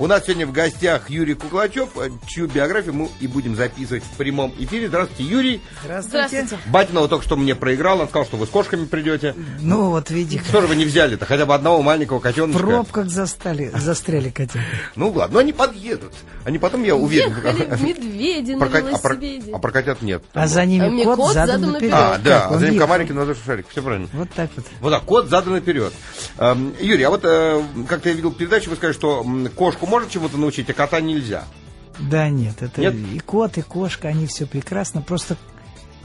У нас сегодня в гостях Юрий Куклачев, чью биографию мы и будем записывать в прямом эфире. Здравствуйте, Юрий. Здравствуйте. Здравствуйте. Батинова только что мне проиграл, он сказал, что вы с кошками придете. Ну вот видите, Что же вы не взяли-то? Хотя бы одного маленького в котеночка. пробках застали, застряли котята. Ну ладно, но они подъедут. Они потом, я уверен... Ехали медведи на а, про, велосипеде. а про котят нет. А за ними мне кот, задан наперед. А, да, а за ним комарики на шарик. Все правильно. Вот так вот. Вот так, кот задан наперед. Эм, Юрий, а вот э, как-то я видел передачу, вы сказали, что кошку может чему-то научить, а кота нельзя. Да нет, это Нет? и кот, и кошка, они все прекрасно. Просто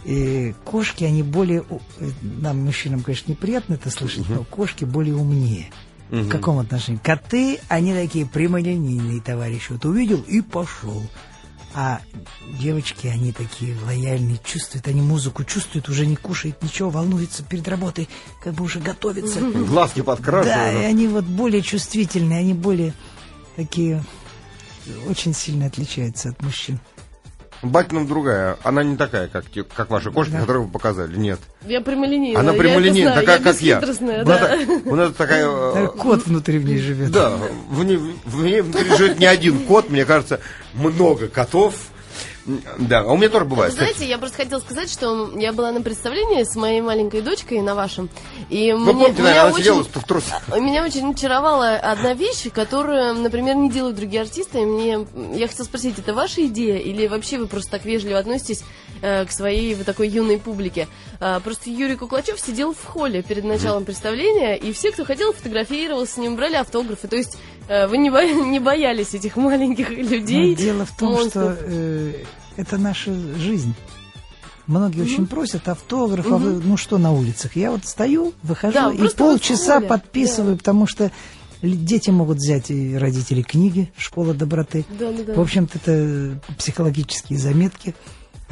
э, кошки, они более... э, Нам, мужчинам, конечно, неприятно это слышать, но кошки более умнее. В каком отношении? Коты, они такие прямолинейные товарищи. Вот увидел и пошел. А девочки, они такие лояльные, чувствуют, они музыку чувствуют, уже не кушают ничего, волнуются перед работой, как бы уже готовятся. Глазки Да, и подкрашивают. они вот более чувствительные, они более такие очень сильно отличаются от мужчин. Батинов другая. Она не такая, как, как ваши кошки, Да. которые вы показали. Нет. Я прямолинейная. Она я прямолинейная, такая, как я. У нас да. так- У нас такая... э, Даже Кот внутри в ней живет. Да, в ней, в ней внутри живет не один кот, мне кажется, много котов. Да, а у меня тоже Вы бывает. кстати. знаете, я просто хотела сказать, что я была на представлении с моей маленькой дочкой на вашем. И Вы мне, помните, меня наверное, она очень- сидела в трусах. Меня очень очаровала одна вещь, которую, например, не делают другие артисты. И Мне, я хотела спросить, это ваша идея или вообще вы просто так вежливо относитесь э, к своей вот такой юной публике? А, просто Юрий Куклачев сидел в холле перед началом представления, и все, кто хотел, фотографировался с ним, брали автографы. То есть э, вы не, бо- не боялись этих маленьких Но людей. дело в том, монстров. что э, это наша жизнь. Многие очень просят автограф, а вы, ну что на улицах? Я вот стою, выхожу Да, и полчаса в холле, подписываю, потому что дети могут взять и родители книги «Школа доброты». Да-да-да. В общем-то, это психологические заметки.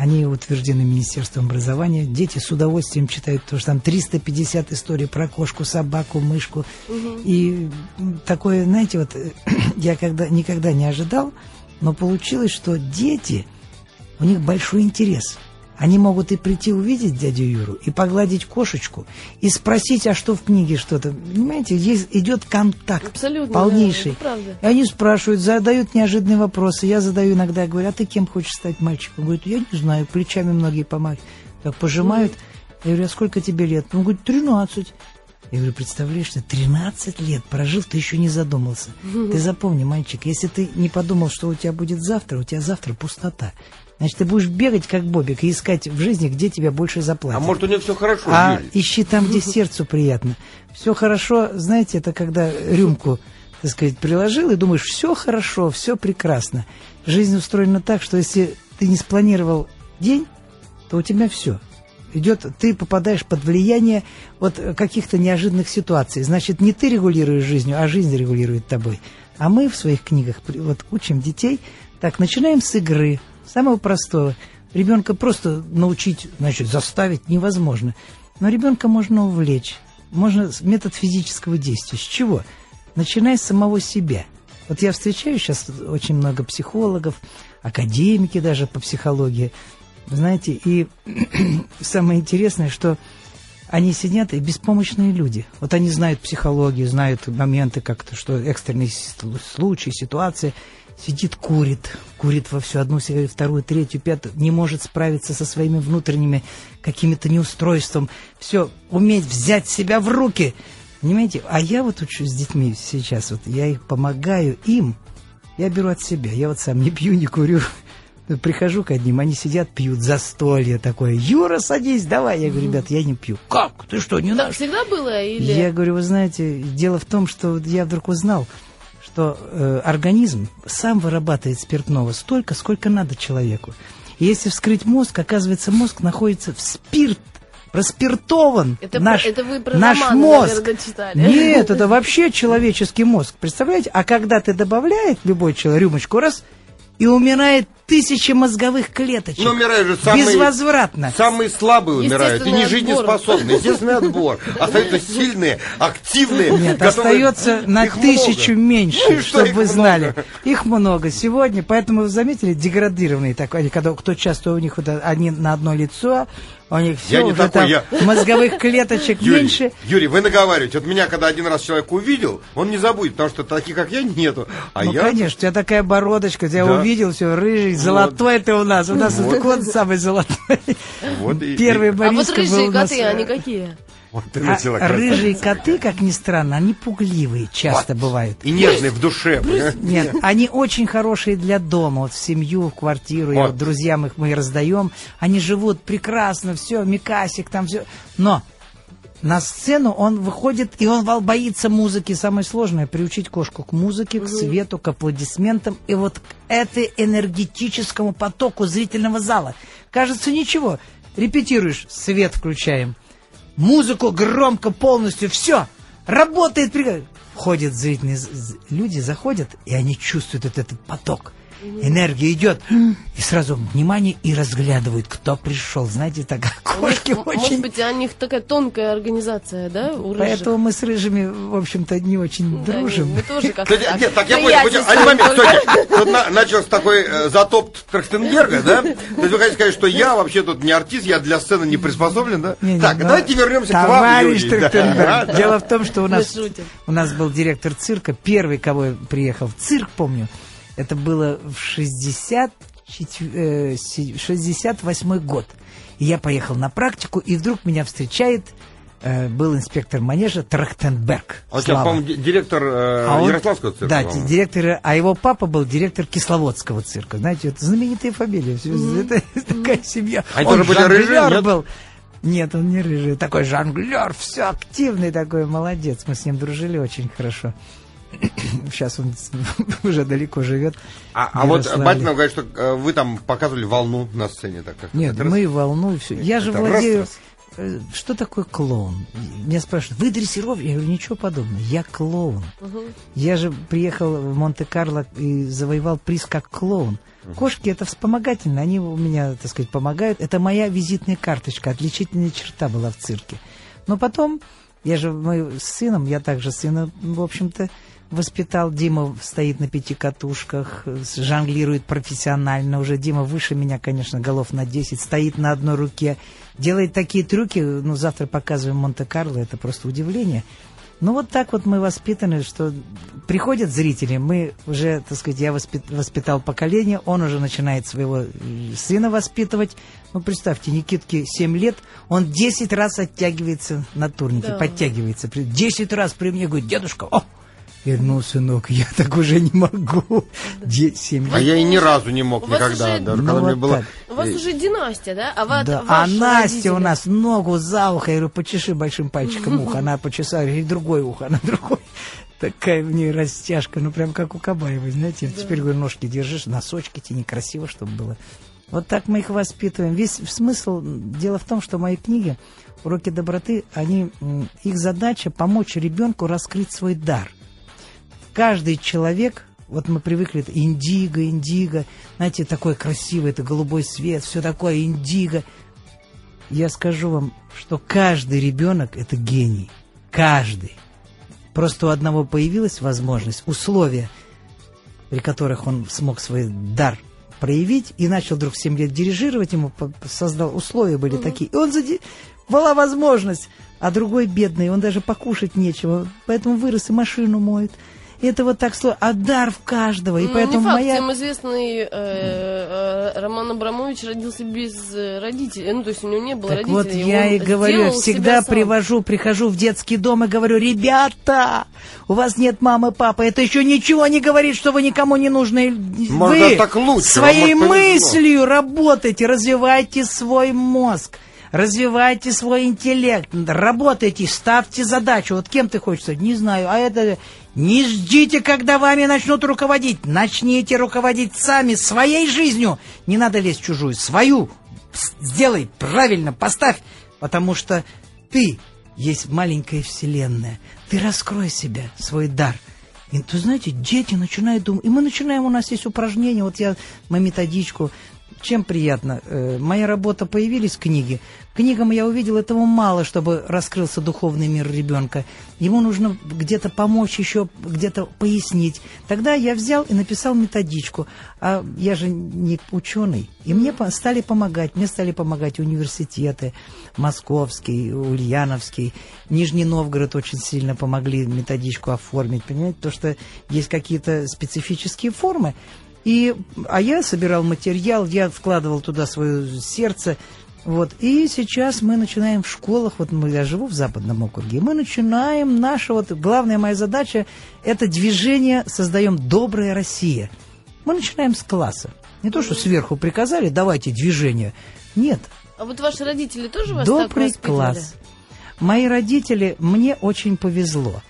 Они утверждены Министерством образования. Дети с удовольствием читают, потому что там 350 историй про кошку, собаку, мышку. И м, такое, знаете, вот я когда, никогда не ожидал, но получилось, что дети, у них большой интерес. Они могут и прийти увидеть дядю Юру, и погладить кошечку, и спросить, а что в книге что-то. Понимаете, есть, идет контакт Абсолютно, полнейший. да. И они спрашивают, задают неожиданные вопросы. Я задаю иногда, говорю, а ты кем хочешь стать мальчиком? Он говорит, я не знаю, плечами многие помахивают. Так пожимают. Я говорю, а сколько тебе лет? Он говорит, 13. Я говорю, представляешь, ты 13 лет прожил, ты еще не задумался. Ты запомни, мальчик, если ты не подумал, что у тебя будет завтра, у тебя завтра пустота. Значит, ты будешь бегать, как Бобик, и искать в жизни, где тебя больше заплатят. А может, у нее все хорошо, А Юрий? ищи там, где сердцу приятно. Все хорошо, знаете, это когда рюмку, так сказать, приложил и думаешь, все хорошо, все прекрасно. Жизнь устроена так, что если ты не спланировал день, то у тебя все. Идет, ты попадаешь под влияние вот каких-то неожиданных ситуаций. Значит, не ты регулируешь жизнью, а жизнь регулирует тобой. А мы в своих книгах вот учим детей. Так, начинаем с игры, самого простого. Ребенка просто научить, значит, заставить невозможно. Но ребенка можно увлечь. Можно метод физического действия. С чего? Начиная с самого себя. Вот я встречаю сейчас очень много психологов, академики даже по психологии. Знаете, и самое интересное, что они сидят и беспомощные люди. Вот они знают психологию, знают моменты как-то, что экстренные случаи, ситуации. Сидит, курит, курит во всю одну сигарету, вторую, третью, пятую, не может справиться со своими внутренними какими-то неустройством. Все, уметь взять себя в руки. Понимаете? А я вот учу с детьми сейчас, вот я их помогаю им, я беру от себя. Я вот сам не пью, не курю. Прихожу к одним, они сидят, пьют застолье такое. Юра, садись, давай. Я говорю, ребят, я не пью. Как? Ты что, не наш? всегда было или... Я говорю, вы знаете, дело в том, что я вдруг узнал, что э, организм сам вырабатывает спиртного столько, сколько надо человеку. И если вскрыть мозг, оказывается, мозг находится в спирт, проспиртован. Это наш, это вы про наш романы, мозг. наверное, читали. Нет, это вообще человеческий мозг. Представляете? А когда ты добавляешь любой человек рюмочку, раз, и умирает тысячи мозговых клеточек. Ну, умирают же самые... Безвозвратно. Самые слабые умирают, и не жизнеспособные. Естественный отбор. Остаются сильные, активные. Нет, готовые- остается на Их тысячу много. меньше, Ну чтобы вы много? знали. Их много сегодня, поэтому вы заметили, деградированные такие, они, когда кто часто у них вот они на одно лицо, У них все Я не уже такой, там я- мозговых клеточек Юрий, меньше. Юрий, вы наговариваете. Вот меня, когда один раз человек увидел, он не забудет, потому что таких, как я, нету. А ну, я... конечно, у тебя такая бородочка, тебя Да. увидел, все, рыжий, золотой ты у нас. У нас вот кот самый золотой. Вот и- Первый и- А вот Боришка был рыжие у нас. коты, они какие? Вот ты А рыжие коты, как ни странно, они пугливые часто бывают. И нежный в душе. Нет, они очень хорошие для дома, вот в семью, в квартиру, я Вот. вот друзьям их мы раздаем, они живут прекрасно, все, Микасик там все, но на сцену он выходит, и он боится музыки. Самое сложное – приучить кошку к музыке, к свету, к аплодисментам и вот к этой энергетическому потоку зрительного зала. Кажется, ничего. Репетируешь, свет включаем, музыку громко полностью, все, работает. Входят зрительные люди, заходят, и они чувствуют вот этот поток. Энергия идет, и сразу внимание, и разглядывают, кто пришел. Знаете, так кошки М- очень... Может быть, у них такая тонкая организация, да, у рыжих? Поэтому мы с рыжими, в общем-то, не очень Да, дружим. Мы тоже как-то так. нет, так я понял, Один момент, стойте. Тут на- начался такой э, затоп Трахтенберга, да? То есть вы хотите сказать, что я вообще тут не артист, я для сцены не приспособлен, да? Так, ну, давайте вернемся к вам, Товарищ. Трахтенберг. Дело в том, что у нас, у нас был директор цирка, первый, кого я приехал в цирк, помню. Это было в 60, э, си- 68 год. И я поехал на практику, и вдруг меня встречает, э, был инспектор манежа Трахтенберг. А сейчас, по-моему, ди- директор э, А он- Ярославского цирка. Да, по-моему. директор, а его папа был директор Кисловодского цирка. Знаете, это знаменитые фамилии. всё- Это такая семья. Они он тоже были жонглёр рыжие, нет? был. Нет, он не рыжий. Такой жонглер, все активный такой, молодец. Мы с ним дружили очень хорошо. Сейчас он уже далеко живет. А, а вот. Батинов говорит, что э, вы там показывали волну на сцене. Так, как Нет, это раз- мы волну, все. Я же владею... раз, э, Что такое клоун? Меня спрашивают, вы дрессировщик? Я говорю, ничего подобного. Я клоун. Я же приехал в Монте-Карло и завоевал приз как клоун. Кошки это вспомогательно, они у меня, так сказать, помогают. Это моя визитная карточка, отличительная черта была в цирке. Но потом, я же мы с сыном, я также сына, в общем-то, воспитал. Дима стоит на пяти катушках, жонглирует профессионально. Уже Дима выше меня, конечно, голов на 10, стоит на одной руке, делает такие трюки. Ну, завтра показываем Монте-Карло, это просто удивление. Ну, вот так вот мы воспитаны, что приходят зрители, мы уже, так сказать, я воспит- воспитал поколение, он уже начинает своего э, сына воспитывать. Ну, представьте, Никитке 7 лет, он 10 раз оттягивается на турнике, Да. подтягивается. При- 10 раз при мне говорит, дедушка, о! Я говорю, ну, сынок, я так уже не могу. 7 лет. А я и ни разу не мог У вас никогда. уже- Даже Ну, вот было... У вас уже династия, да? А, ва- Да. А Настя родители? у нас ногу за ухо. Я говорю, почеши большим пальчиком ухо. Она почесала, и другое ухо, она другое. Такая в ней растяжка, ну прям как у Кабаевой, знаете. Теперь, говорю, ножки держишь, носочки тебе некрасиво, чтобы было. Вот так мы их воспитываем. Весь смысл, дело в том, что мои книги, уроки доброты, они, их задача помочь ребенку раскрыть свой дар каждый человек, вот мы привыкли, индиго, индиго, знаете, такой красивый, это голубой свет, все такое индиго. Я скажу вам, что каждый ребенок это гений. Каждый. Просто у одного появилась возможность, условия, при которых он смог свой дар проявить и начал вдруг в 7 лет дирижировать, ему создал условия были такие. И он зади... была возможность, а другой бедный, он даже покушать нечего, поэтому вырос и машину моет. Это вот так сложно. А дар в каждого. И Ну, поэтому не факт, моя... всем известный э, э, Роман Абрамович родился без э, родителей. Ну, то есть у него не было Так родителей. вот, я и говорю, всегда привожу, прихожу в детский дом и говорю, ребята, у вас нет мамы, папы, это еще ничего не говорит, что вы никому не нужны. Может, вы так лучше, своей мыслью работайте, развивайте свой мозг. Развивайте свой интеллект, работайте, ставьте задачу. Вот кем ты хочешь стать? Не знаю. А это не ждите, когда вами начнут руководить. Начните руководить сами своей жизнью. Не надо лезть в чужую, свою. Сделай правильно, поставь. Потому что ты есть маленькая вселенная. Ты раскрой себя, свой дар. И, вы знаете, дети начинают думать. И мы начинаем, у нас есть упражнения. Вот я, мы методичку чем приятно? Э, моя работа появились книги. Книгам я увидел этого мало, чтобы раскрылся духовный мир ребенка. Ему нужно где-то помочь еще, где-то пояснить. Тогда я взял и написал методичку. А я же не ученый. И мне стали помогать. Мне стали помогать университеты. Московский, Ульяновский. Нижний Новгород очень сильно помогли методичку оформить. Понимаете? То, что есть какие-то специфические формы. И, а я собирал материал, я вкладывал туда свое сердце, вот. И сейчас мы начинаем в школах, вот мы, я живу в Западном округе, мы начинаем наша, вот главная моя задача, это движение «Создаем добрая Россия». Мы начинаем с класса. Не то, что сверху приказали, давайте движение. Нет. А вот ваши родители тоже вас Добрый так класс. Мои родители, мне очень повезло.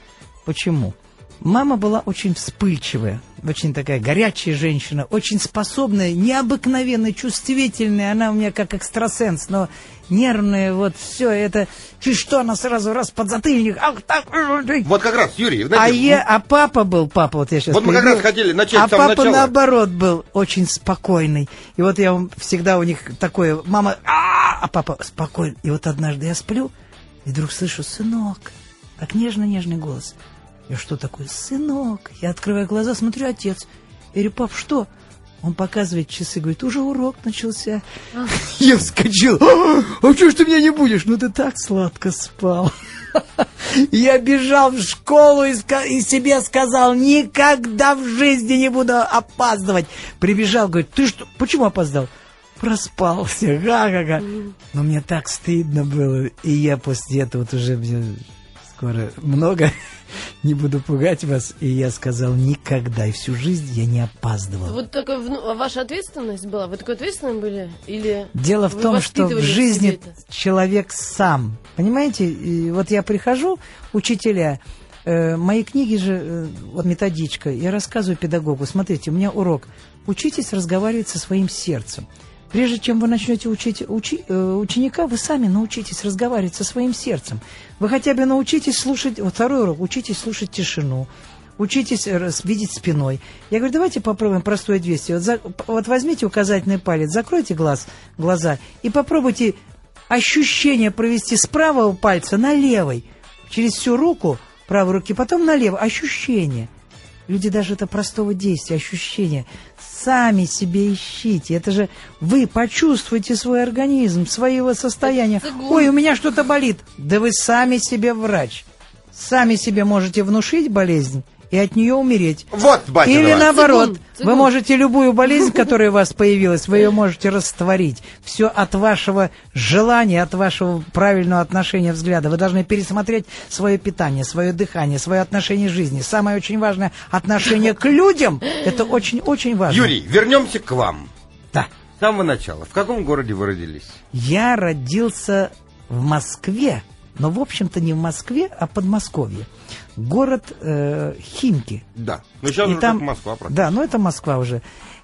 Почему? Мама была очень вспыльчивая, очень такая горячая женщина, очень способная, необыкновенно чувствительная. Она у меня как экстрасенс, но нервная, вот все это. Чуть что, она сразу раз под затыльник. Ах, так. Вот как раз, Юрий, знаете, а, я, а папа был, папа, вот я сейчас Вот мы как раз хотели начать А папа, начала. наоборот, был очень спокойный. И вот я всегда у них такое, мама, а, а папа спокойный. И вот однажды я сплю, и вдруг слышу, сынок, так нежно-нежный голос – я что такое? Сынок. Я открываю глаза, смотрю, отец. Я говорю, пап, что? Он показывает часы, говорит, уже урок начался. Я вскочил. А, а что ж ты меня не будешь? Ну ты так сладко спал. Я бежал в школу и, и себе сказал, никогда в жизни не буду опаздывать. Прибежал, говорит, ты что, почему опоздал? Проспался, га-га-га. Но мне так стыдно было. И я после этого вот уже скоро много не буду пугать вас. И я сказал, никогда, и всю жизнь я не опаздывал. Вот такая ну, ваша ответственность была? Вы такой ответственным были? Или Дело в том, что в жизни человек сам. Понимаете, и вот я прихожу, учителя, э, мои книги же, э, вот методичка, я рассказываю педагогу, смотрите, у меня урок. Учитесь разговаривать со своим сердцем. Прежде чем вы начнете учить учи, э, ученика, вы сами научитесь разговаривать со своим сердцем. Вы хотя бы научитесь слушать, вот второй урок, учитесь слушать тишину, учитесь видеть спиной. Я говорю, давайте попробуем простое действие. Вот, за, вот возьмите указательный палец, закройте глаз, глаза и попробуйте ощущение провести с правого пальца на левый, через всю руку правой руки, потом на левый. Ощущение – Люди даже это простого действия, ощущения, сами себе ищите. Это же вы почувствуете свой организм, своего состояния. Ой, у меня что-то болит. Да вы сами себе врач. Сами себе можете внушить болезнь и от нее умереть. Вот, батя Или наоборот, цигун, цигун. вы можете любую болезнь, которая у вас появилась, вы ее можете растворить. Все от вашего желания, от вашего правильного отношения взгляда. Вы должны пересмотреть свое питание, свое дыхание, свое отношение к жизни. Самое очень важное отношение к людям. Это очень-очень важно. Юрий, вернемся к вам. Да. С самого начала. В каком городе вы родились? Я родился в Москве, но, в общем-то, не в Москве, а в Подмосковье город э, Химки. Да, но сейчас и уже там, Москва, правда. Да, но это Москва уже.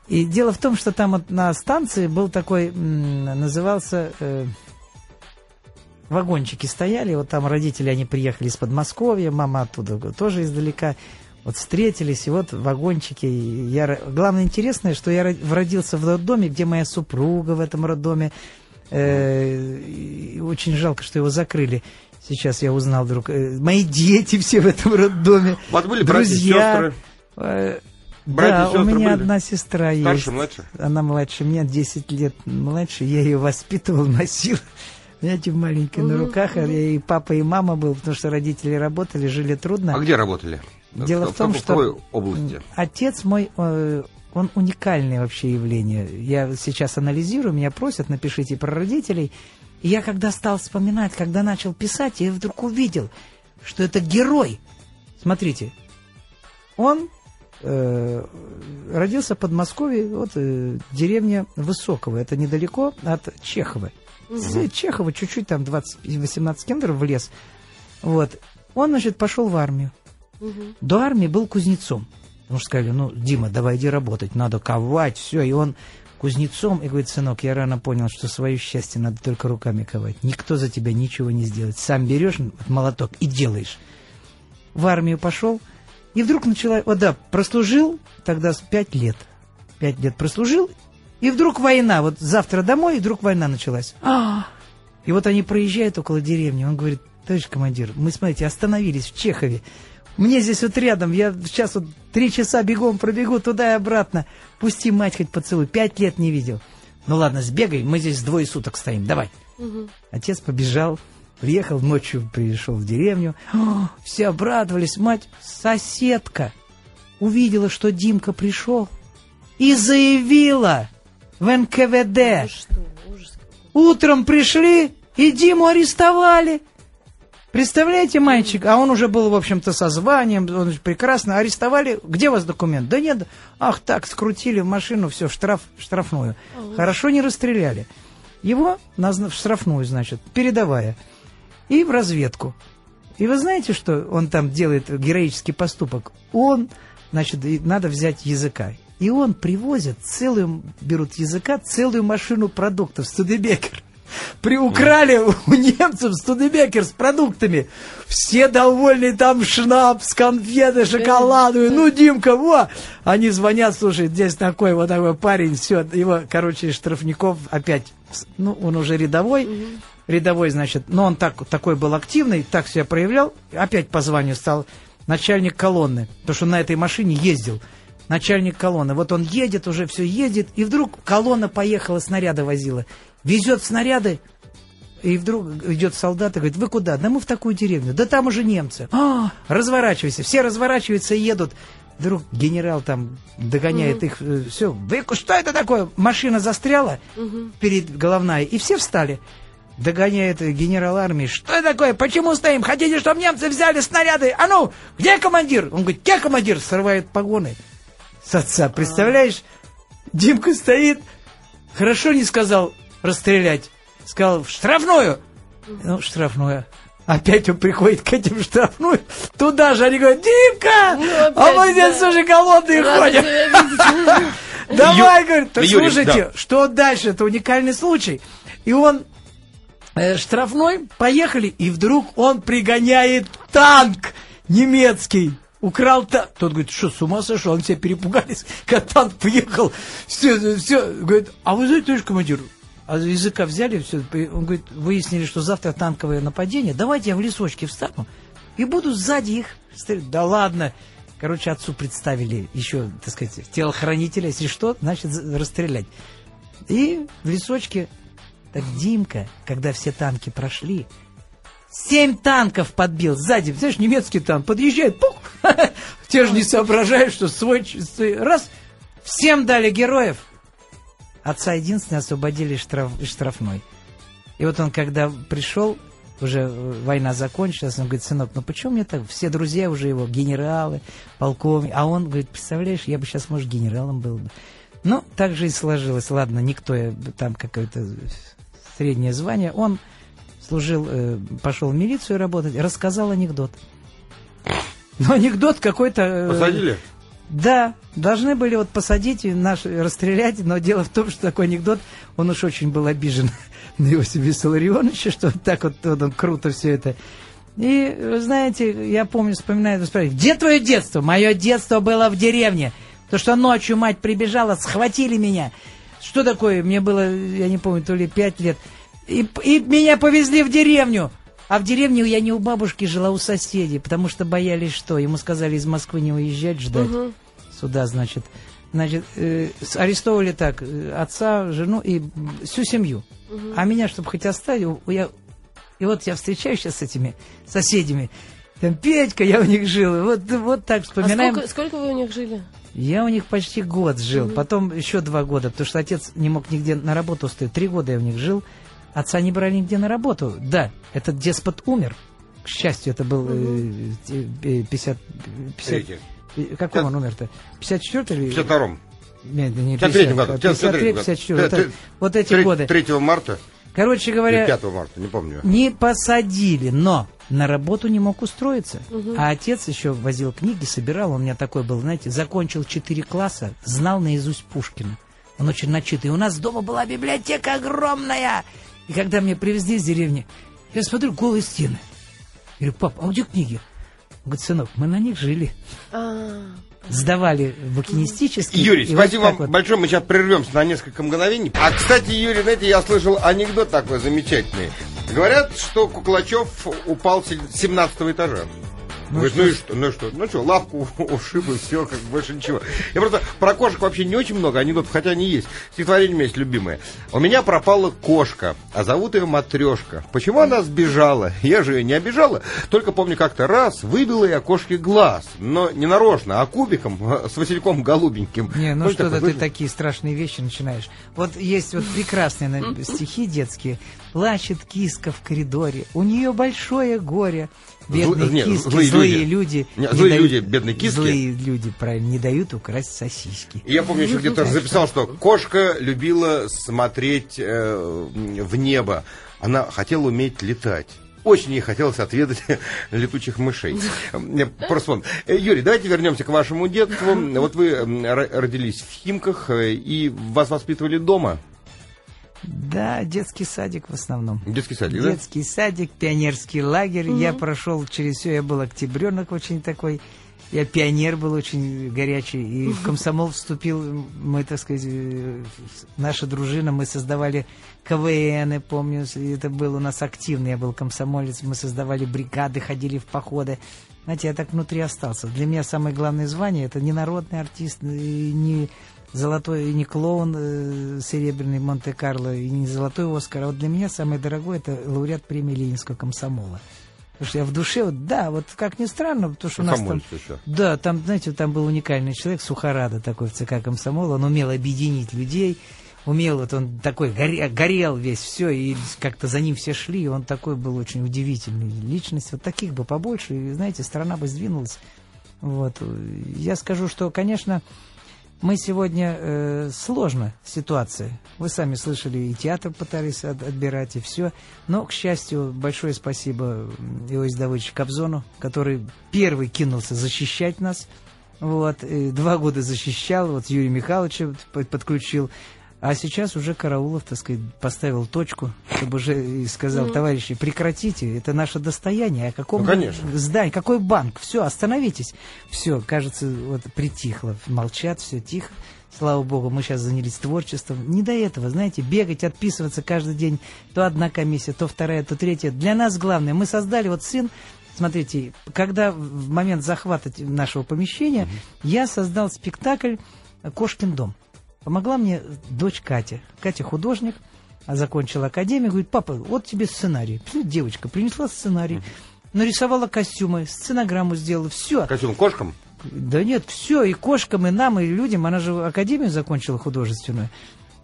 И дело в том, что там вот на станции был такой, назывался... Э, вагончики стояли, вот там родители, они приехали из Подмосковья, мама оттуда тоже издалека, вот встретились, и вот вагончики. Я, главное интересное, что я родился в роддоме, где моя супруга в этом роддоме. Э, очень жалко, что его закрыли. Сейчас я узнал вдруг. Э, мои дети все в этом роддоме. У вас были друзья, братья и сестры? Э, да, у меня были? одна сестра Старше, есть. младше? Она младше меня, 10 лет младше. Я ее воспитывал, носил. Знаете, маленькой на руках. Я и папа, и мама был, потому что родители работали, жили трудно. А где работали? Дело в, в том, в что области? отец мой, э, он уникальное вообще явление. Я сейчас анализирую, меня просят, напишите про родителей. И я когда стал вспоминать, когда начал писать, я вдруг увидел, что это герой. Смотрите, он э, родился в Подмосковье, вот э, деревня Высокого, это недалеко от Чехова. Угу. С Чехова чуть-чуть там 20-18 километров в лес. Вот. Он, значит, пошел в армию. Угу. До армии был кузнецом. Потому что сказали, ну, Дима, давай иди работать, надо ковать, все. И он кузнецом и говорит, сынок, я рано понял, что свое счастье надо только руками ковать. Никто за тебя ничего не сделает. Сам берешь молоток и делаешь. В армию пошел, и вдруг начала... Вот да, прослужил тогда пять лет. Пять лет прослужил, И вдруг война, вот завтра домой, и вдруг война началась. И вот они проезжают около деревни, он говорит, товарищ командир, мы, смотрите, остановились в Чехове. Мне здесь вот рядом, я сейчас вот три часа бегом пробегу туда и обратно. Пусти мать хоть поцелуй, пять лет не видел. Ну ладно, сбегай, мы здесь двое суток стоим, давай. Отец побежал, приехал ночью, пришел в деревню. О, все обрадовались, мать, соседка увидела, что Димка пришел и заявила в НКВД. Ну что. Утром пришли и Диму арестовали. Представляете, мальчик? А он уже был, в общем-то, со званием, он прекрасно. Арестовали. Где у вас документ? Да нет. Ах, так, скрутили в машину, все, штраф, штрафную. Хорошо не расстреляли. Его в штрафную, значит, передавая. И в разведку. И вы знаете, что он там делает героический поступок? Он, значит, надо взять языка. И он привозит целую, берут языка, целую машину продуктов, Студебекер. Приукрали у немцев Студебекер с продуктами. Все довольны, там шнапс, конфеты, шоколады. Ну, Димка, во! Они звонят, слушай, здесь такой вот такой парень, все, его, короче, штрафников опять, ну, он уже рядовой, рядовой, значит, но он так, такой был активный, так себя проявлял, опять по званию стал начальник колонны, потому что на этой машине ездил начальник колонны. Вот он едет, уже все едет, и вдруг колонна поехала, снаряды возила. Везет снаряды, и вдруг идет солдат и говорит, вы куда? Да мы в такую деревню. Да там уже немцы. А, разворачивайся. Все разворачиваются и едут. Вдруг генерал там догоняет их. Все, вы что это такое? Машина застряла перед головная, и все встали. Догоняет генерал армии. Что это такое? Почему стоим? Хотите, чтобы немцы взяли снаряды? А ну, где командир? Он говорит, где командир? Срывает погоны с отца. Представляешь? Димка стоит. Хорошо не сказал расстрелять. Сказал, в штрафную. Ну, в штрафную. Опять он приходит к этим штрафную. Туда же они говорят, Димка! Ну, а мы опять, здесь да. уже голодные ходим. Давай, говорит, так слушайте, что дальше? Это уникальный случай. И он э, штрафной, поехали, и вдруг он пригоняет танк немецкий. Украл танк. Тот говорит, что, с ума сошел? Они все перепугались, когда танк приехал. Все, все. Говорит, а вы знаете, товарищ командир, а языка взяли, все, он говорит, выяснили, что завтра танковое нападение, давайте я в лесочке встану и буду сзади их стрелять. Да ладно. Короче, отцу представили еще, так сказать, телохранителя, если что, значит, расстрелять. И в лесочке, так Димка, когда все танки прошли, семь танков подбил сзади. Знаешь, немецкий танк подъезжает, пух, те же не соображают, что свой- раз, всем дали героев. Отца единственное освободили штраф, штрафной. И вот он, когда пришел, уже э, война закончилась, он говорит, сынок, ну почему мне так? Все друзья уже его, генералы, полковник. А он говорит, представляешь, я бы сейчас, может, генералом был бы. Ну, так же и сложилось. Ладно, никто, э, там какое-то среднее звание. Он служил, э, пошел в милицию работать, рассказал анекдот. Ну, анекдот какой-то... Посадили? Да, должны были вот посадить и наш, расстрелять, но дело в том, что такой анекдот, он уж очень был обижен на Иосифа Виссарионовича, что так вот, вот он круто все это. И, вы знаете, я помню, вспоминаю, спрашиваю, где твое детство? Мое детство было в деревне. То, что ночью мать прибежала, схватили меня. Что такое? Мне было, я не помню, то ли пять лет. И, и меня повезли в деревню. А в деревне я не у бабушки жила, а у соседей, потому что боялись что? Ему сказали из Москвы не уезжать, ждать сюда, значит. Значит, э, арестовывали так, э, отца, жену и всю семью. А меня, чтобы хоть оставить, я, и вот я встречаюсь сейчас с этими соседями. Там Петька, я у них жил. Вот, вот так А вспоминаем. сколько, сколько вы у них жили? Я у них почти год жил, потом еще два года, потому что отец не мог нигде на работу устроить. Три года я у них жил, отца не брали нигде на работу. Да, этот деспот умер. К счастью, это был э, э, 50... 50 Третий. э, Каком он умер-то? 54 или... В 52-м. Нет, не 53 году. 53, 54. Вот, вот эти годы. 3 марта Короче говоря, 5 марта, не помню. не посадили, но на работу не мог устроиться. А отец еще возил книги, собирал. Он у меня такой был, знаете, закончил 4 класса, знал наизусть Пушкина. Он очень начитый. У нас дома была библиотека огромная. И когда мне привезли из деревни, я смотрю, голые стены. Я говорю, пап, а где книги? Он говорит, сынок, мы на них жили. А, сдавали букинистически. Юрий, и спасибо вот вам вот. большое. Мы сейчас прервемся на несколько мгновений. А, кстати, Юрий, знаете, я слышал анекдот такой замечательный. Говорят, что Куклачев упал с 17 этажа. Ну, Говорит, ну и что, ну и что, ну что, лапку ушиб и все, как больше ничего. Я просто про кошек вообще не очень много анекдотов, хотя они есть. Стихотворение у меня есть любимое. У меня пропала кошка, а зовут ее Матрешка. Почему она сбежала? Я же ее не обижала. Только помню как-то раз выбила я кошке глаз, но не нарочно, а кубиком с Васильком Голубеньким. Не, ну что-то ты такие страшные вещи начинаешь. Вот есть вот прекрасные стихи детские. Плачет киска в коридоре, у нее большое горе. Бедные Зл- нет, киски, злые злые, люди. люди. Злые дают- люди, бедные киски. Злые люди, правильно, не дают украсть сосиски. И Я помню, еще где-то записал, что кошка любила смотреть э, в небо. Она хотела уметь летать. Очень ей хотелось отведать летучих мышей. Мне Просто вон. Э, Юрий, давайте вернемся к вашему детству. Вот вы родились в Химках, э, и вас воспитывали дома. Да, детский садик в основном. Детский садик, да? Детский садик, пионерский лагерь. Я прошел через все, я был октябренок очень такой. Я пионер был очень горячий. И в комсомол вступил, мы, так сказать, э, наша дружина, мы создавали КВН, помню, и это был у нас активный, я был комсомолец, мы создавали бригады, ходили в походы. Знаете, я так внутри остался. Для меня самое главное звание это не народный артист, не золотой, и не клоун э, серебряный Монте-Карло, и не золотой Оскар. А вот для меня самое дорогое это лауреат премии Ленинского комсомола. Потому что я в душе, вот, да, вот как ни странно, потому что у нас там... Еще. Да, там, знаете, там был уникальный человек, Сухарада такой в ЦК комсомола, он умел объединить людей, умел, вот он такой горе- горел весь, все, и как-то за ним все шли, и он такой был очень удивительный личность. Вот таких бы побольше, и, знаете, страна бы сдвинулась. Вот. Я скажу, что, конечно, мы сегодня э, сложно ситуация. Вы сами слышали, и театр пытались от- отбирать, и все. Но, к счастью, большое спасибо Иосифу Давыдовичу Кобзону, который первый кинулся защищать нас. Вот, два года защищал, вот Юрий Михайловича под- подключил. А сейчас уже Караулов, так сказать, поставил точку, чтобы уже и сказал, товарищи, прекратите, это наше достояние, о каком Ну, конечно. здании, какой банк, все, остановитесь. Все, кажется, вот притихло, молчат, все тихо. Слава богу, мы сейчас занялись творчеством. Не до этого, знаете, бегать, отписываться каждый день. То одна комиссия, то вторая, то третья. Для нас главное, мы создали, вот сын, смотрите, когда в момент захвата нашего помещения, я создал спектакль «Кошкин дом». Помогла мне дочь Катя. Катя художник, а закончила академию. Говорит, папа, вот тебе сценарий. Девочка принесла сценарий, нарисовала костюмы, сценограмму сделала, все. Костюм кошкам? Да нет, все, и кошкам, и нам, и людям. Она же академию закончила художественную.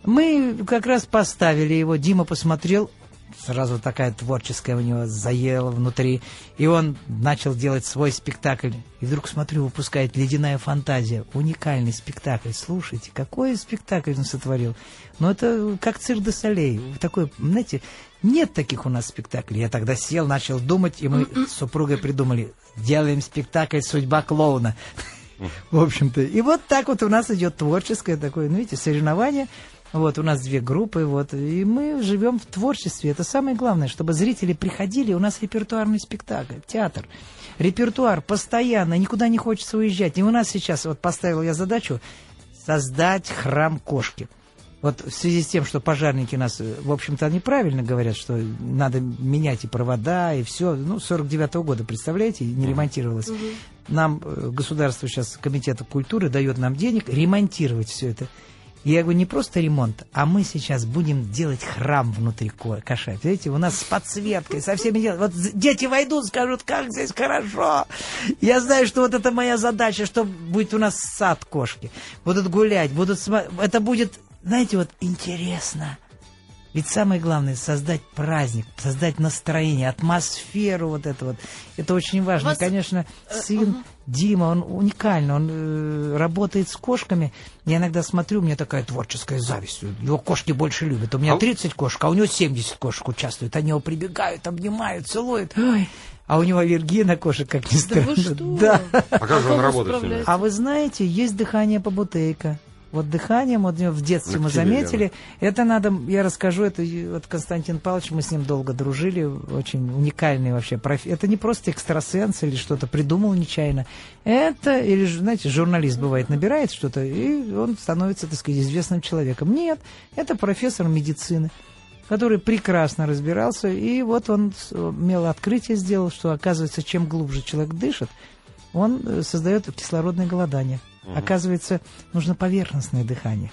Мы как раз поставили его, Дима посмотрел, сразу такая творческая у него заела внутри. И он начал делать свой спектакль. И вдруг, смотрю, выпускает «Ледяная фантазия». Уникальный спектакль. Слушайте, какой спектакль он сотворил. Ну, это как цирк де солей. Такой, знаете, нет таких у нас спектаклей. Я тогда сел, начал думать, и мы с супругой придумали, делаем спектакль «Судьба клоуна». В общем-то. И вот так вот у нас идет творческое такое, ну, видите, соревнование. Вот, у нас две группы, вот, и мы живем в творчестве. Это самое главное, чтобы зрители приходили, у нас репертуарный спектакль, театр. Репертуар постоянно, никуда не хочется уезжать. И у нас сейчас, вот поставил я задачу, создать храм кошки. Вот в связи с тем, что пожарники нас, э, в общем-то, они правильно говорят, что надо менять и провода, и все. Ну, 49-го года, представляете, не ремонтировалось. Нам э, государство сейчас, Комитета культуры, дает нам денег ремонтировать все это. И я говорю, не просто ремонт, а мы сейчас будем делать храм внутри ко- кошак. Видите, у нас с подсветкой, со всеми делами. Вот дети войдут, скажут, как здесь хорошо. Я знаю, что вот это моя задача, что будет у нас сад кошки. Будут гулять, будут... сма- Это будет, знаете, вот интересно. Ведь самое главное создать праздник, создать настроение, атмосферу вот это вот. Это очень важно. И, конечно, сын Дима, он уникальный, он э, работает с кошками. Я иногда смотрю, у меня такая творческая зависть. Его кошки больше любят. У меня А- 30 кошек, а у него 70 кошек участвуют. Они его прибегают, обнимают, целуют. Ой. А у него аллергия на кошек, как ни Да странно. вы что? Да. А как же он работает? А вы знаете, есть дыхание по бутейка. Вот дыханием, вот в детстве мы заметили. Это надо, я расскажу, это вот Константин Павлович, мы с ним долго дружили, очень уникальный вообще профи. Это не просто экстрасенс или что-то придумал нечаянно. Это, или, знаете, журналист бывает, набирает что-то, и он становится, так сказать, известным человеком. Нет, это профессор медицины который прекрасно разбирался, и вот он имел открытие сделал, что оказывается, чем глубже человек дышит, он э, создает кислородное голодание. Оказывается, нужно поверхностное дыхание.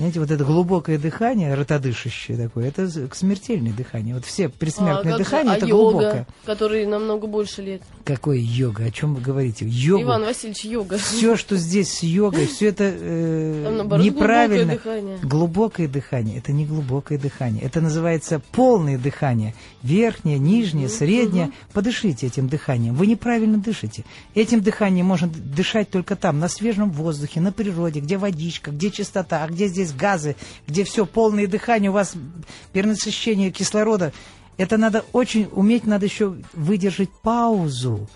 Знаете, вот это глубокое дыхание, ротодышащее такое, это з- смертельное дыхание. Вот все А предсмертное как же? дыхание, а это йога, глубокое. который намного больше лет. Какое йога? О чем вы говорите? Йога. Иван Васильевич, йога. Все, что здесь с йогой, все это э, Там, наоборот, неправильно. глубокое дыхание. Глубокое дыхание. Это не глубокое дыхание. Это называется полное дыхание. Верхнее, нижнее, среднее. Подышите этим дыханием. Вы неправильно дышите. Этим дыханием можно дышать только там, на свежем воздухе, на природе, где водичка, где чистота, а где здесь газы, где все полное дыхание, у вас перенасыщение кислорода. Это надо очень уметь, надо еще выдержать паузу.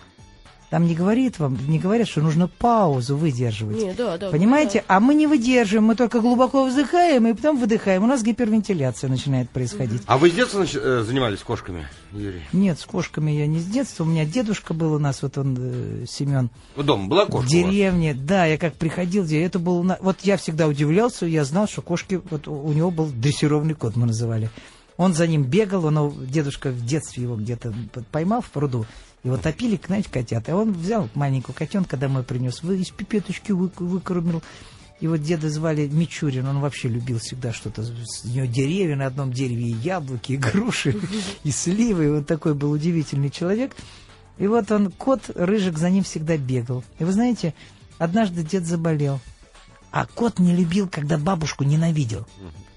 Там не говорит вам, не говорят, что нужно паузу выдерживать. Не, да, да. Понимаете? А мы не выдерживаем, мы только глубоко вздыхаем и потом выдыхаем. У нас гипервентиляция начинает происходить. А вы с детства значит, э, занимались кошками, Юрий? Нет, с кошками я не с детства. У меня дедушка был у нас, вот он, э, Семен, В дома была кошка в деревне. Да, я как приходил, это был... на- Вот я всегда удивлялся, я знал, что кошки... Вот у него был дрессированный кот, мы называли. Он за ним бегал, он, дедушка в детстве его где-то поймал в пруду. Его топили, знаете, котята. И он взял маленького котенка домой принес, из пипеточки вы, выкормил. Вот деда звали Мичурин, он вообще любил всегда что-то. У него деревья на одном дереве, и яблоки, и груши, и сливы. И вот такой был удивительный человек. И вот он, кот, рыжик, за ним всегда бегал. И вы знаете, однажды дед заболел. А кот не любил, когда бабушку ненавидел.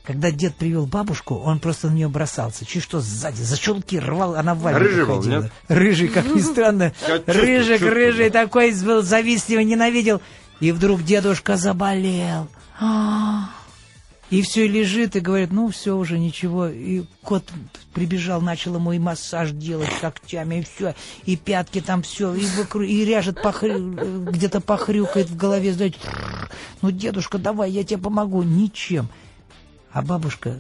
Когда дед привел бабушку, он просто на нее бросался. Чуть что сзади, за чулки рвал, она в валенках Рыжий был, ходила. нет? Рыжий, как ни странно. Рыжик, рыжий такой был завистливый, ненавидел. И вдруг дедушка заболел. А. И все лежит и говорит, ну все уже ничего. И кот прибежал, начал ему и массаж делать когтями, и все. И пятки там все, и, вокруг, и ряжет, похрю- где-то похрюкает в голове, знаете. Ну, дедушка, давай, я тебе помогу. Ничем. А бабушка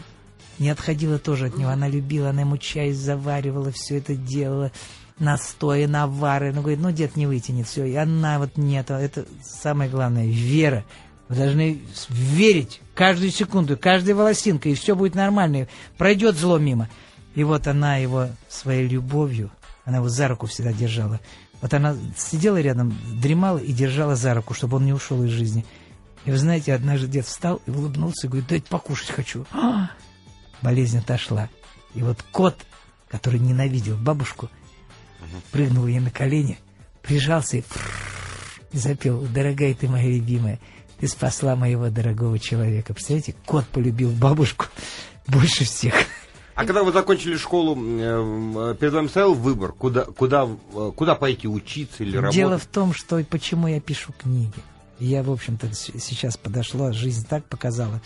не отходила тоже от него. Она любила, она ему чай заваривала, все это делала, настои, навары. Ну, говорит, ну, дед не вытянет, все. И она вот нет. Это самое главное, вера. Вы должны верить каждую секунду, каждой волосинкой, и все будет нормально. Пройдет зло мимо. И вот она его своей любовью, она его за руку всегда держала. Вот она сидела рядом, дремала и держала за руку, чтобы он не ушел из жизни. И вы знаете, однажды дед встал и улыбнулся и говорит, дайте покушать хочу. А! Болезнь отошла. И вот кот, который ненавидел бабушку, прыгнул ей на колени, прижался и, и запел, дорогая ты моя любимая, ты спасла моего дорогого человека. Представляете, кот полюбил бабушку больше всех. А когда вы закончили школу, э, перед вами стоял выбор, куда, куда, э, куда пойти учиться или работать? Дело в том, что почему я пишу книги. Я, в общем-то, сейчас подошла, жизнь так показала.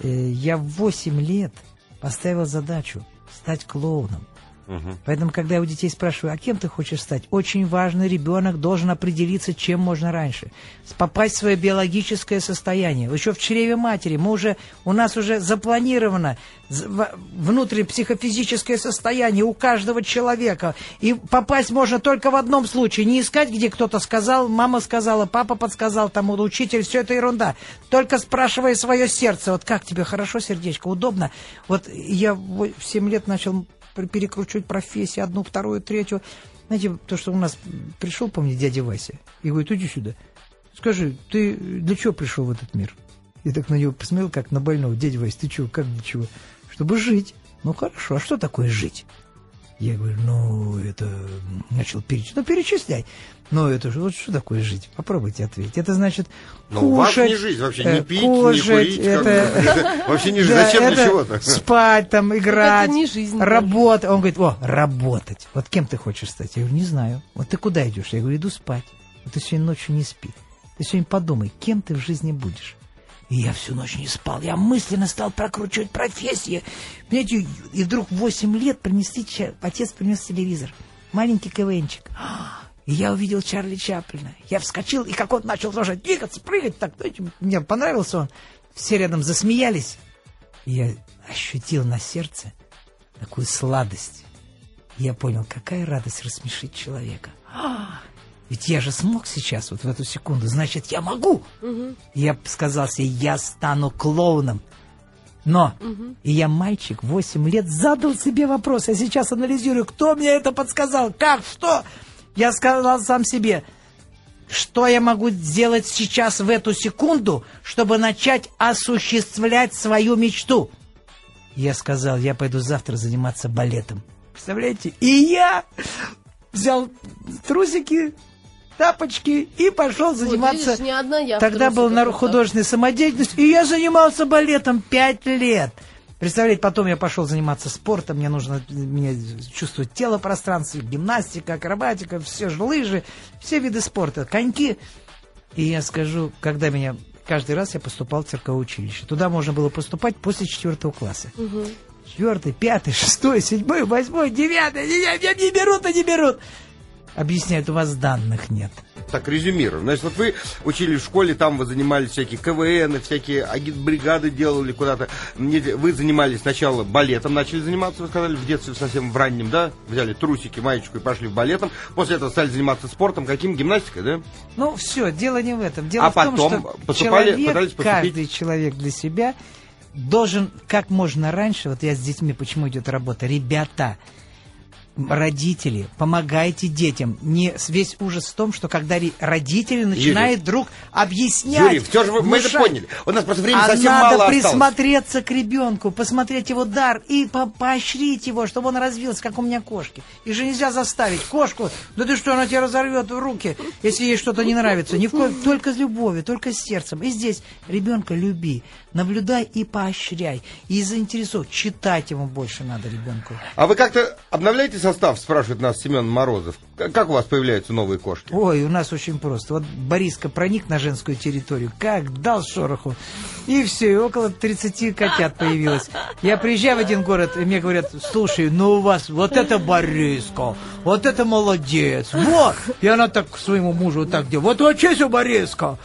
Э, Я в 8 лет поставил задачу стать клоуном. Мгм. Поэтому, когда я у детей спрашиваю, а кем ты хочешь стать, очень важно, ребенок должен определиться, чем можно раньше. Попасть в свое биологическое состояние. Еще в чреве матери. Мы уже, у нас уже запланировано внутреннее психофизическое состояние у каждого человека. И попасть можно только в одном случае. Не искать, где кто-то сказал, мама сказала, папа подсказал, там учитель, все это ерунда. Только спрашивая свое сердце, вот как тебе, хорошо, сердечко, удобно? Вот я в 7 лет начал перекручивать профессии, одну, вторую, третью. Знаете, то, что у нас пришел, помните, дядя Вася, и говорит, иди сюда. Скажи, ты для чего пришел в этот мир? И так на него посмотрел, как на больного. Дядя Вася, ты чего, как для чего? Чтобы жить. Ну, хорошо, а что такое жить? Я говорю, ну, это... Начал перечислять. Ну, перечисляй. Ну, это же, вот что такое жить? Попробуйте ответить. Это значит Но у вас кушать, не жизнь вообще, э, не пить, кушать, не курить. это-. Вообще не жизнь. Зачем для это чего-то? Спать там, играть, не жизнь даже. работать. Он говорит, о, работать. Вот кем ты хочешь стать? Я говорю, не знаю. Вот ты куда идешь? Я говорю, иду спать. Вот ты сегодня ночью не спи. Ты сегодня подумай, кем ты в жизни будешь. И я всю ночь не спал. Я мысленно стал прокручивать профессии. Понимаете, и вдруг в 8 лет принесли, отец принес телевизор. Маленький КВНчик. И я увидел Чарли Чаплина. Я вскочил, и как он начал тоже двигаться, прыгать, так, мне понравился он. Все рядом засмеялись. И я ощутил на сердце такую сладость. Я понял, какая радость рассмешить человека. Ведь я же смог сейчас, вот в эту секунду, значит, я могу. И Я сказал себе, я стану клоуном. Но, и я мальчик, 8 лет, задал себе вопрос. Я сейчас анализирую, кто мне это подсказал, как, что. Я сказал сам себе, что я могу сделать сейчас в эту секунду, чтобы начать осуществлять свою мечту. Я сказал, я пойду завтра заниматься балетом. Представляете? И я взял трусики, тапочки и пошел Вот заниматься. видишь, не одна я Тогда был трусиках на художественной самодеятельности, и я занимался балетом пять лет. Представляете, потом я пошел заниматься спортом, мне нужно мне чувствовать тело, пространство, гимнастика, акробатика, все же лыжи, все виды спорта, коньки. И я скажу, когда меня каждый раз я поступал в цирковое училище. Туда можно было поступать после четвертого класса. Мгм. Четвертый, пятый, шестой, седьмой, восьмой, девятый. Меня, не берут и не берут. Объясняют, у вас данных нет. Так, резюмируем. Значит, вот вы учились в школе, там вы занимались всякие КВН, всякие агитбригады делали куда-то. Вы занимались сначала балетом, начали заниматься, вы сказали, в детстве совсем в раннем, да? Взяли трусики, маечку и пошли в балетом. После этого стали заниматься спортом. Каким? Гимнастикой, да? Ну, все, дело не в этом. Дело А в том, потом что поступали- человек, пытались поступить? каждый человек для себя должен как можно раньше, вот я с детьми, почему идет работа, ребята, родители, помогайте детям. Не весь ужас в том, что когда родители начинают вдруг объяснять. Юрий, все же вы- мы это поняли. У нас просто времени а совсем надо мало осталось. присмотреться к ребенку, посмотреть его дар и по- поощрить его, чтобы он развился, как у меня кошки. И же нельзя заставить кошку, да ты что, она тебя разорвет в руки, если ей что-то не нравится. Ни в коем, только с любовью, только с сердцем. И здесь ребенка люби, наблюдай и поощряй. И заинтересуй. Читать ему больше надо ребенку. А вы как-то обновляете состав, спрашивает нас Семен Морозов. Как у вас появляются новые кошки? Ой, у нас очень просто. Вот Бориска проник на женскую территорию, как дал шороху. И все, и около 30 котят появилось. Я приезжаю в один город, и мне говорят, слушай, ну у вас вот это Бориска, вот это молодец, вот. И она так к своему мужу вот так делает, вот учись у Бориска.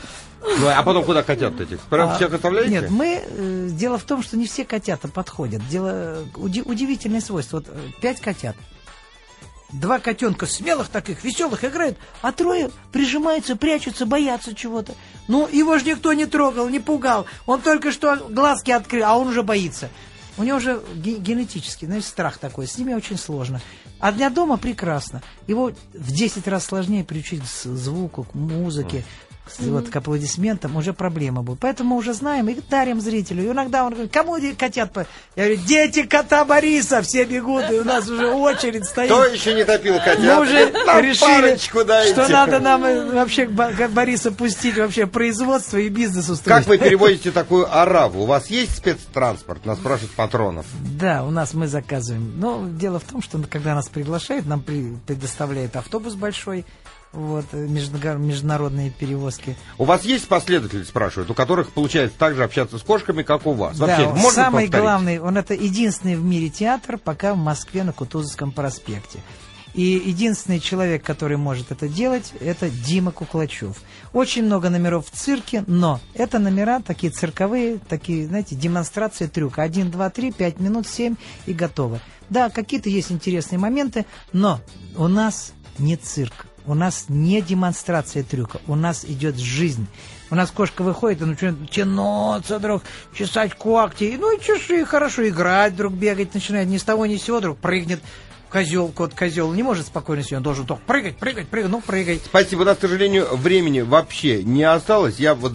Ну, а потом куда котят этих? Прям А, всех оставляете? Нет, мы... э, дело в том, что не все котята подходят. Дело... уди- удивительное свойство. Вот э, пять котят. Два котенка смелых таких, веселых играют, а трое прижимаются, прячутся, боятся чего-то. Ну, его же никто не трогал, не пугал. Он только что глазки открыл, а он уже боится. У него ге- генетический, знаешь, страх такой. С ними очень сложно. А для дома прекрасно. Его в 10 раз сложнее приучить к звуку, к музыке, с- вот, к аплодисментам. Уже проблема будет. Поэтому мы уже знаем и дарим зрителю. И иногда он говорит, кому котят? по-?» Я говорю, дети кота Бориса, все бегут, и у нас уже очередь стоит. Кто еще не топил котят? Мы уже Нам решили, что надо нам э, вообще Бо- Бориса пустить вообще производство и бизнес устроить. Как вы переводите такую араву? У вас есть спецтранспорт? Нас спрашивают патронов. Да, у нас мы заказываем. Но дело в том, что когда нас приглашают, нам предоставляют автобус большой, вот, э, международные перевозки. У вас есть последователи, спрашивают, у которых получается так же общаться с кошками, как у вас? Вообще, да, можно самый повторить? главный, он это единственный в мире театр, пока в Москве на Кутузовском проспекте. И единственный человек, который может это делать, это Дима Куклачев. Очень много номеров в цирке, но это номера такие цирковые, такие, знаете, демонстрации трюка. Один, два, три, пять минут, семь и готово. Да, какие-то есть интересные моменты, но у нас не цирк. У нас не демонстрация трюка, у нас идет жизнь. У нас кошка выходит, и начинает тянуться, друг, чесать когти. Ну и чеши, хорошо, играть, друг бегать начинает. Ни с того, ни с сего, друг прыгнет. Козел, кот, козел не может спокойно сидеть, он должен только прыгать, прыгать, прыгать, ну прыгай. Спасибо, у нас, к сожалению, времени вообще не осталось. Я вот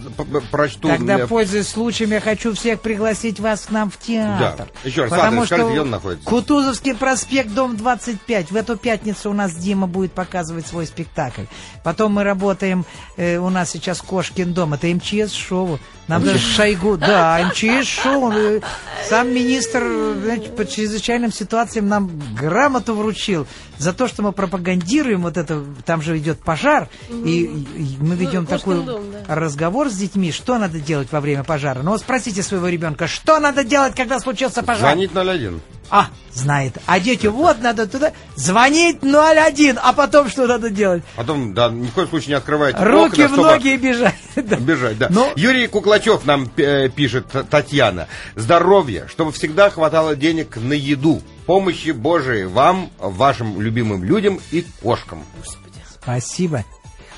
прочту... Тогда, пользуясь случаем, я хочу всех пригласить вас к нам в театр. Да. Еще раз, Потому адрес что скажите, где он находится? Кутузовский проспект, дом 25. В эту пятницу у нас Дима будет показывать свой спектакль. Потом мы работаем, э, у нас сейчас Кошкин дом, это МЧС-шоу. Нам даже Шойгу, да, МЧС-шоу. э, Сам министр знаете, по чрезвычайным ситуациям нам грамоту вручил за то, что мы пропагандируем вот это, там же идет пожар, и, и мы ведем Кошкин такой дом, да. разговор с детьми, что надо делать во время пожара. Ну вот спросите своего ребенка, что надо делать, когда случился пожар? Звонить 01. А, знает. А дети, вот надо туда звонить 01, а потом что надо делать? Потом, да, ни в коем случае не открывайте Руки окна, в ноги и бежать. Да. Бежать, да. Но- Юрий Куклачев нам э, пишет, Татьяна. Здоровье, чтобы всегда хватало денег на еду. Помощи Божией вам, вашим любимым людям и кошкам. Спасибо.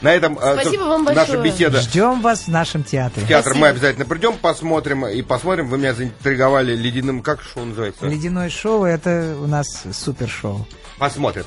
На этом э, Спасибо вам наша большое. беседа. Ждем вас в нашем театре. В театр Спасибо. мы обязательно придем, посмотрим и посмотрим. Вы меня заинтриговали ледяным, как шоу называется? Ледяное шоу это у нас супер шоу. Посмотрим.